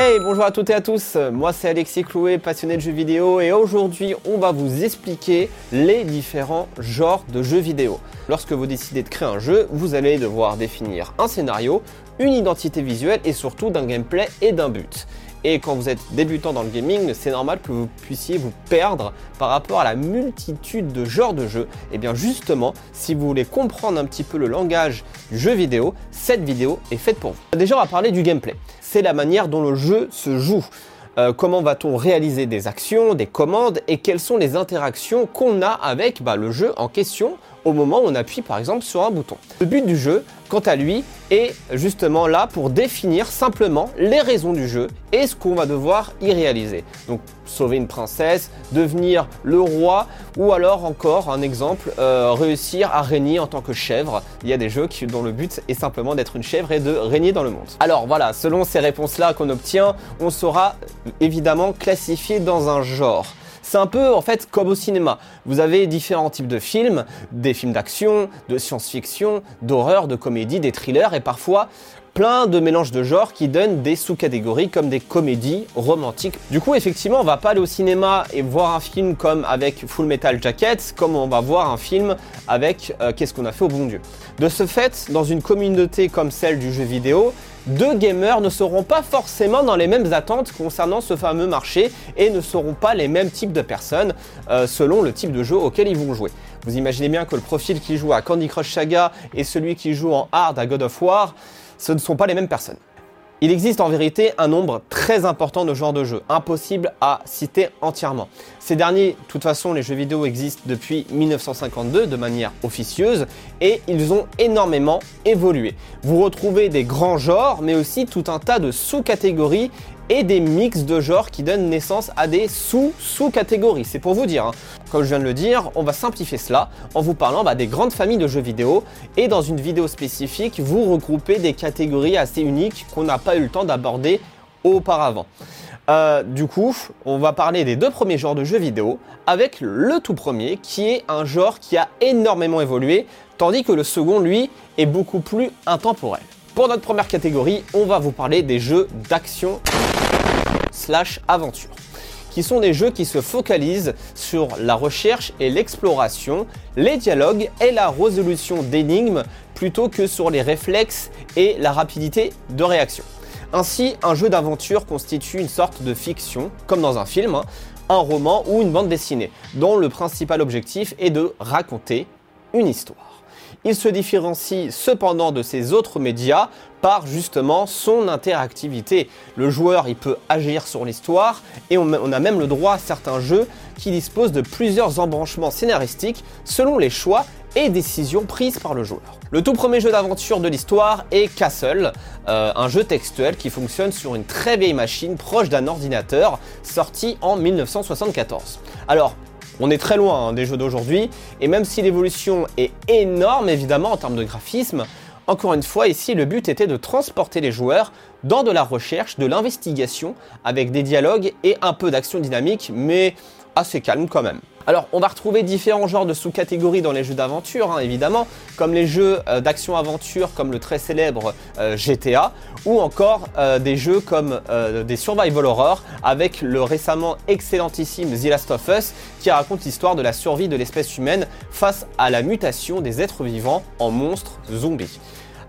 Hey, bonjour à toutes et à tous, moi c'est Alexis Clouet, passionné de jeux vidéo et aujourd'hui on va vous expliquer les différents genres de jeux vidéo. Lorsque vous décidez de créer un jeu, vous allez devoir définir un scénario, une identité visuelle et surtout d'un gameplay et d'un but. Et quand vous êtes débutant dans le gaming, c'est normal que vous puissiez vous perdre par rapport à la multitude de genres de jeux. Et bien justement, si vous voulez comprendre un petit peu le langage du jeu vidéo, cette vidéo est faite pour vous. Déjà, on va parler du gameplay. C'est la manière dont le jeu se joue. Euh, comment va-t-on réaliser des actions, des commandes et quelles sont les interactions qu'on a avec bah, le jeu en question moment où on appuie par exemple sur un bouton. Le but du jeu, quant à lui, est justement là pour définir simplement les raisons du jeu et ce qu'on va devoir y réaliser. Donc sauver une princesse, devenir le roi ou alors encore un exemple, euh, réussir à régner en tant que chèvre. Il y a des jeux dont le but est simplement d'être une chèvre et de régner dans le monde. Alors voilà, selon ces réponses-là qu'on obtient, on sera évidemment classifié dans un genre. C'est un peu en fait comme au cinéma. Vous avez différents types de films, des films d'action, de science-fiction, d'horreur, de comédie, des thrillers et parfois plein de mélanges de genres qui donnent des sous-catégories comme des comédies romantiques. Du coup, effectivement, on va pas aller au cinéma et voir un film comme avec Full Metal Jacket, comme on va voir un film avec euh, Qu'est-ce qu'on a fait au bon Dieu? De ce fait, dans une communauté comme celle du jeu vidéo, deux gamers ne seront pas forcément dans les mêmes attentes concernant ce fameux marché et ne seront pas les mêmes types de personnes euh, selon le type de jeu auquel ils vont jouer. Vous imaginez bien que le profil qui joue à Candy Crush Saga et celui qui joue en hard à God of War, ce ne sont pas les mêmes personnes. Il existe en vérité un nombre très important de genres de jeux, impossible à citer entièrement. Ces derniers, de toute façon, les jeux vidéo existent depuis 1952 de manière officieuse et ils ont énormément évolué. Vous retrouvez des grands genres, mais aussi tout un tas de sous-catégories et des mix de genres qui donnent naissance à des sous-sous-catégories. C'est pour vous dire. Hein. Comme je viens de le dire, on va simplifier cela en vous parlant bah, des grandes familles de jeux vidéo et dans une vidéo spécifique, vous regroupez des catégories assez uniques qu'on n'a pas eu le temps d'aborder auparavant. Euh, du coup, on va parler des deux premiers genres de jeux vidéo avec le tout premier qui est un genre qui a énormément évolué tandis que le second, lui, est beaucoup plus intemporel. Pour notre première catégorie, on va vous parler des jeux d'action qui sont des jeux qui se focalisent sur la recherche et l'exploration, les dialogues et la résolution d'énigmes plutôt que sur les réflexes et la rapidité de réaction. Ainsi, un jeu d'aventure constitue une sorte de fiction, comme dans un film, hein, un roman ou une bande dessinée, dont le principal objectif est de raconter une histoire. Il se différencie cependant de ces autres médias par justement son interactivité. Le joueur il peut agir sur l'histoire et on, a même le droit à certains jeux qui disposent de plusieurs embranchements scénaristiques selon les choix et décisions prises par le joueur. Le tout premier jeu d'aventure de l'histoire est Castle, euh, un jeu textuel qui fonctionne sur une très vieille machine proche d'un ordinateur sorti en 1974. Alors, on est très loin hein, des jeux d'aujourd'hui, et même si l'évolution est énorme évidemment en termes de graphisme, encore une fois ici le but était de transporter les joueurs dans de la recherche, de l'investigation, avec des dialogues et un peu d'action dynamique, mais assez calme quand même. Alors, on va retrouver différents genres de sous-catégories dans les jeux d'aventure, hein, évidemment, comme les jeux euh, d'action-aventure, comme le très célèbre euh, GTA, ou encore euh, des jeux comme des survival horror, avec le récemment excellentissime The Last of Us, qui raconte l'histoire de la survie de l'espèce humaine face à la mutation des êtres vivants en monstres zombies.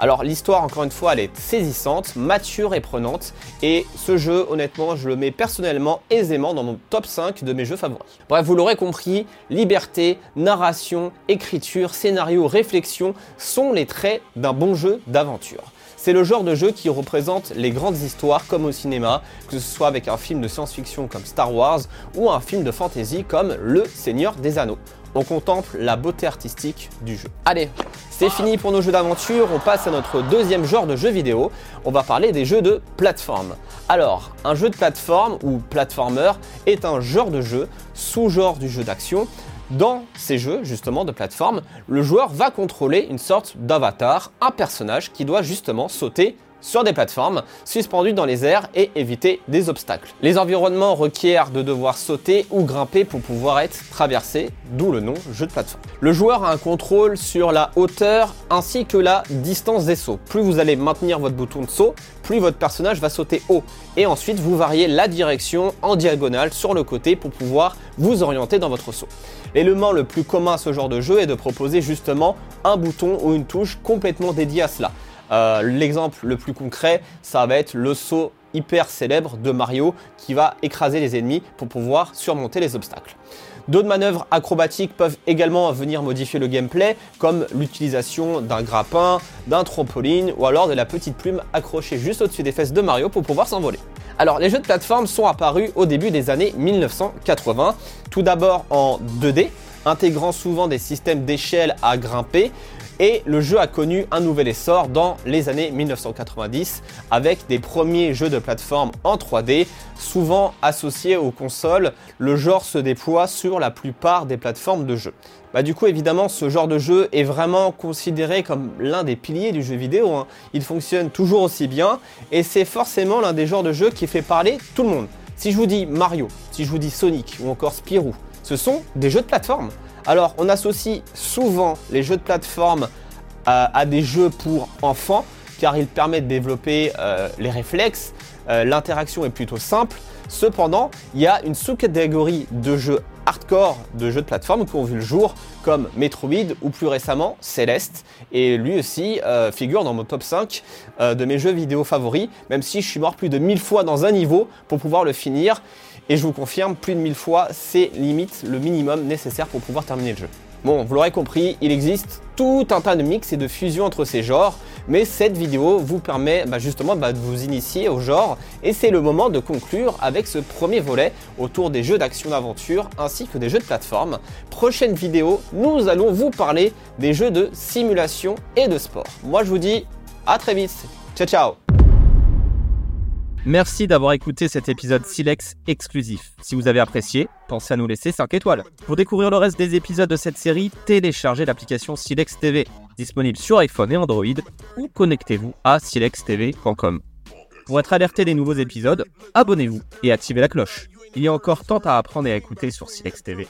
Alors l'histoire, encore une fois, elle est saisissante, mature et prenante. Et ce jeu, honnêtement, je le mets personnellement aisément dans mon top 5 de mes jeux favoris. Bref, vous l'aurez compris, liberté, narration, écriture, scénario, réflexion sont les traits d'un bon jeu d'aventure. C'est le genre de jeu qui représente les grandes histoires comme au cinéma, que ce soit avec un film de science-fiction comme Star Wars ou un film de fantasy comme Le Seigneur des Anneaux. On contemple la beauté artistique du jeu. Allez, c'est fini pour nos jeux d'aventure, on passe à notre deuxième genre de jeu vidéo, on va parler des jeux de plateforme. Alors, un jeu de plateforme ou platformer est un genre de jeu, sous-genre du jeu d'action, dans ces jeux, justement, de plateforme, le joueur va contrôler une sorte d'avatar, un personnage qui doit justement sauter sur des plateformes suspendues dans les airs et éviter des obstacles. Les environnements requièrent de devoir sauter ou grimper pour pouvoir être traversés, d'où le nom jeu de plateforme. Le joueur a un contrôle sur la hauteur ainsi que la distance des sauts. Plus vous allez maintenir votre bouton de saut, plus votre personnage va sauter haut. Et ensuite, vous variez la direction en diagonale sur le côté pour pouvoir vous orienter dans votre saut. L'élément le plus commun à ce genre de jeu est de proposer justement un bouton ou une touche complètement dédié à cela. Euh, l'exemple le plus concret, ça va être le saut hyper célèbre de Mario qui va écraser les ennemis pour pouvoir surmonter les obstacles. D'autres manœuvres acrobatiques peuvent également venir modifier le gameplay, comme l'utilisation d'un grappin, d'un trampoline ou alors de la petite plume accrochée juste au-dessus des fesses de Mario pour pouvoir s'envoler. Alors les jeux de plateforme sont apparus au début des années 1980, tout d'abord en 2D, intégrant souvent des systèmes d'échelle à grimper, et le jeu a connu un nouvel essor dans les années 1990 avec des premiers jeux de plateforme en 3D, souvent associés aux consoles. Le genre se déploie sur la plupart des plateformes de jeu. Bah, du coup, évidemment, ce genre de jeu est vraiment considéré comme l'un des piliers du jeu vidéo. Hein. Il fonctionne toujours aussi bien et c'est forcément l'un des genres de jeux qui fait parler tout le monde. Si je vous dis Mario, si je vous dis Sonic ou encore Spirou, ce sont des jeux de plateforme. Alors, on associe souvent les jeux de plateforme euh, à, des jeux pour enfants, car ils permettent de développer euh, les réflexes, euh, l'interaction est plutôt simple. Cependant, il y a une sous-catégorie de jeux hardcore, de jeux de plateforme qui ont vu le jour, comme Metroid ou plus récemment Celeste. Et lui aussi figure dans mon top 5 de mes jeux vidéo favoris, même si je suis mort plus de 1000 fois dans un niveau pour pouvoir le finir. Et je vous confirme, plus de 1000 fois, c'est limite le minimum nécessaire pour pouvoir terminer le jeu. Bon, vous l'aurez compris, il existe tout un tas de mix et de fusions entre ces genres, mais cette vidéo vous permet bah, justement bah, de vous initier au genre, et c'est le moment de conclure avec ce premier volet autour des jeux d'action-aventure ainsi que des jeux de plateforme. Prochaine vidéo, nous allons vous parler des jeux de simulation et de sport. Moi je vous dis à très vite, ciao ciao Merci d'avoir écouté cet épisode Silex exclusif. Si vous avez apprécié, pensez à nous laisser 5 étoiles. Pour découvrir le reste des épisodes de cette série, téléchargez l'application Silex TV, disponible sur iPhone et Android, ou connectez-vous à silextv.com. Pour être alerté des nouveaux épisodes, abonnez-vous et activez la cloche. Il y a encore tant à apprendre et à écouter sur Silex TV.